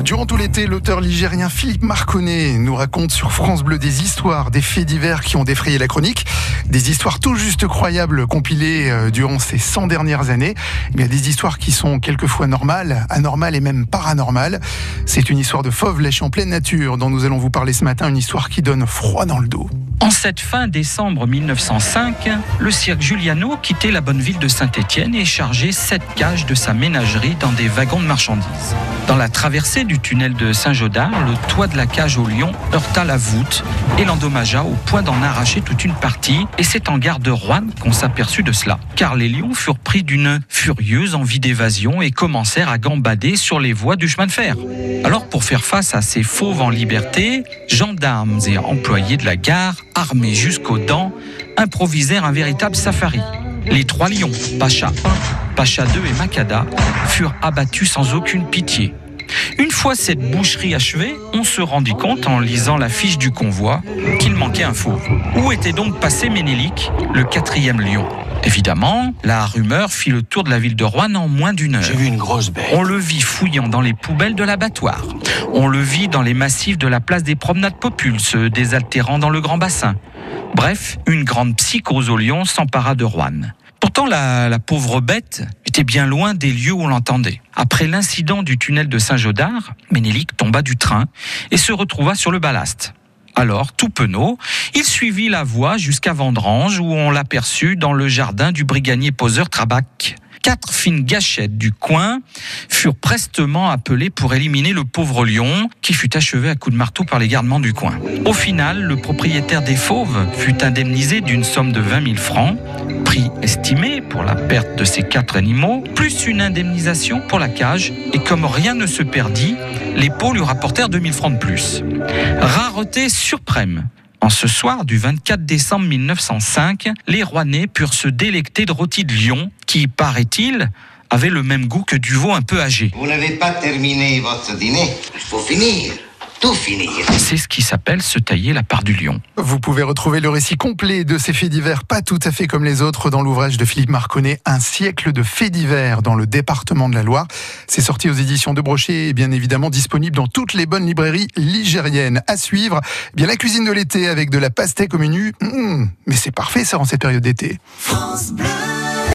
Durant tout l'été, l'auteur ligérien Philippe Marconnet nous raconte sur France Bleu des histoires, des faits divers qui ont défrayé la chronique, des histoires tout juste croyables compilées euh, durant ces 100 dernières années. A des histoires qui sont quelquefois normales, anormales et même paranormales. C'est une histoire de fauve lèche en pleine nature dont nous allons vous parler ce matin, une histoire qui donne froid dans le dos. En cette fin décembre 1905, le cirque Giuliano quittait la bonne ville de Saint-Étienne et chargeait sept cages de sa ménagerie dans des wagons de marchandises. Dans la traversée du tunnel de Saint-Jodard, le toit de la cage au lion heurta la voûte et l'endommagea au point d'en arracher toute une partie. Et c'est en gare de Rouen qu'on s'aperçut de cela, car les lions furent pris d'une furieuse envie d'évasion et commencèrent à gambader sur les voies du chemin de fer. Alors pour faire face à ces fauves en liberté, gendarmes et employés de la gare armés jusqu'aux dents, improvisèrent un véritable safari. Les trois lions, Pacha 1, Pacha 2 et Makada, furent abattus sans aucune pitié. Une fois cette boucherie achevée, on se rendit compte en lisant la fiche du convoi qu'il manquait un fauve. Où était donc passé Ménélique, le quatrième lion? Évidemment, la rumeur fit le tour de la ville de Rouen en moins d'une heure. J'ai vu une grosse bête. On le vit fouillant dans les poubelles de l'abattoir. On le vit dans les massifs de la place des promenades popules, se désaltérant dans le grand bassin. Bref, une grande psychose au lion s'empara de Rouen. Pourtant, la, la, pauvre bête était bien loin des lieux où on l'entendait. Après l'incident du tunnel de Saint-Jodard, Ménélique tomba du train et se retrouva sur le ballast. Alors, tout penaud, il suivit la voie jusqu'à Vendrange où on l'aperçut dans le jardin du brigadier poseur Trabac. Quatre fines gâchettes du coin furent prestement appelées pour éliminer le pauvre lion qui fut achevé à coups de marteau par les gardements du coin. Au final, le propriétaire des fauves fut indemnisé d'une somme de 20 000 francs, prix estimé pour la perte de ces quatre animaux, plus une indemnisation pour la cage, et comme rien ne se perdit, les pots lui rapportèrent 2000 francs de plus. Rareté suprême. En ce soir du 24 décembre 1905, les Rouennais purent se délecter de rôti de lion, qui, paraît-il, avait le même goût que du veau un peu âgé. Vous n'avez pas terminé votre dîner. Il faut finir. Tout finir. C'est ce qui s'appelle se tailler la part du lion. Vous pouvez retrouver le récit complet de ces faits divers, pas tout à fait comme les autres, dans l'ouvrage de Philippe Marconnet, Un siècle de faits divers dans le département de la Loire. C'est sorti aux éditions de Brochet et bien évidemment disponible dans toutes les bonnes librairies ligériennes. À suivre, eh bien la cuisine de l'été avec de la pastèque au menu. Mmh, mais c'est parfait ça en cette période d'été. France Bleu.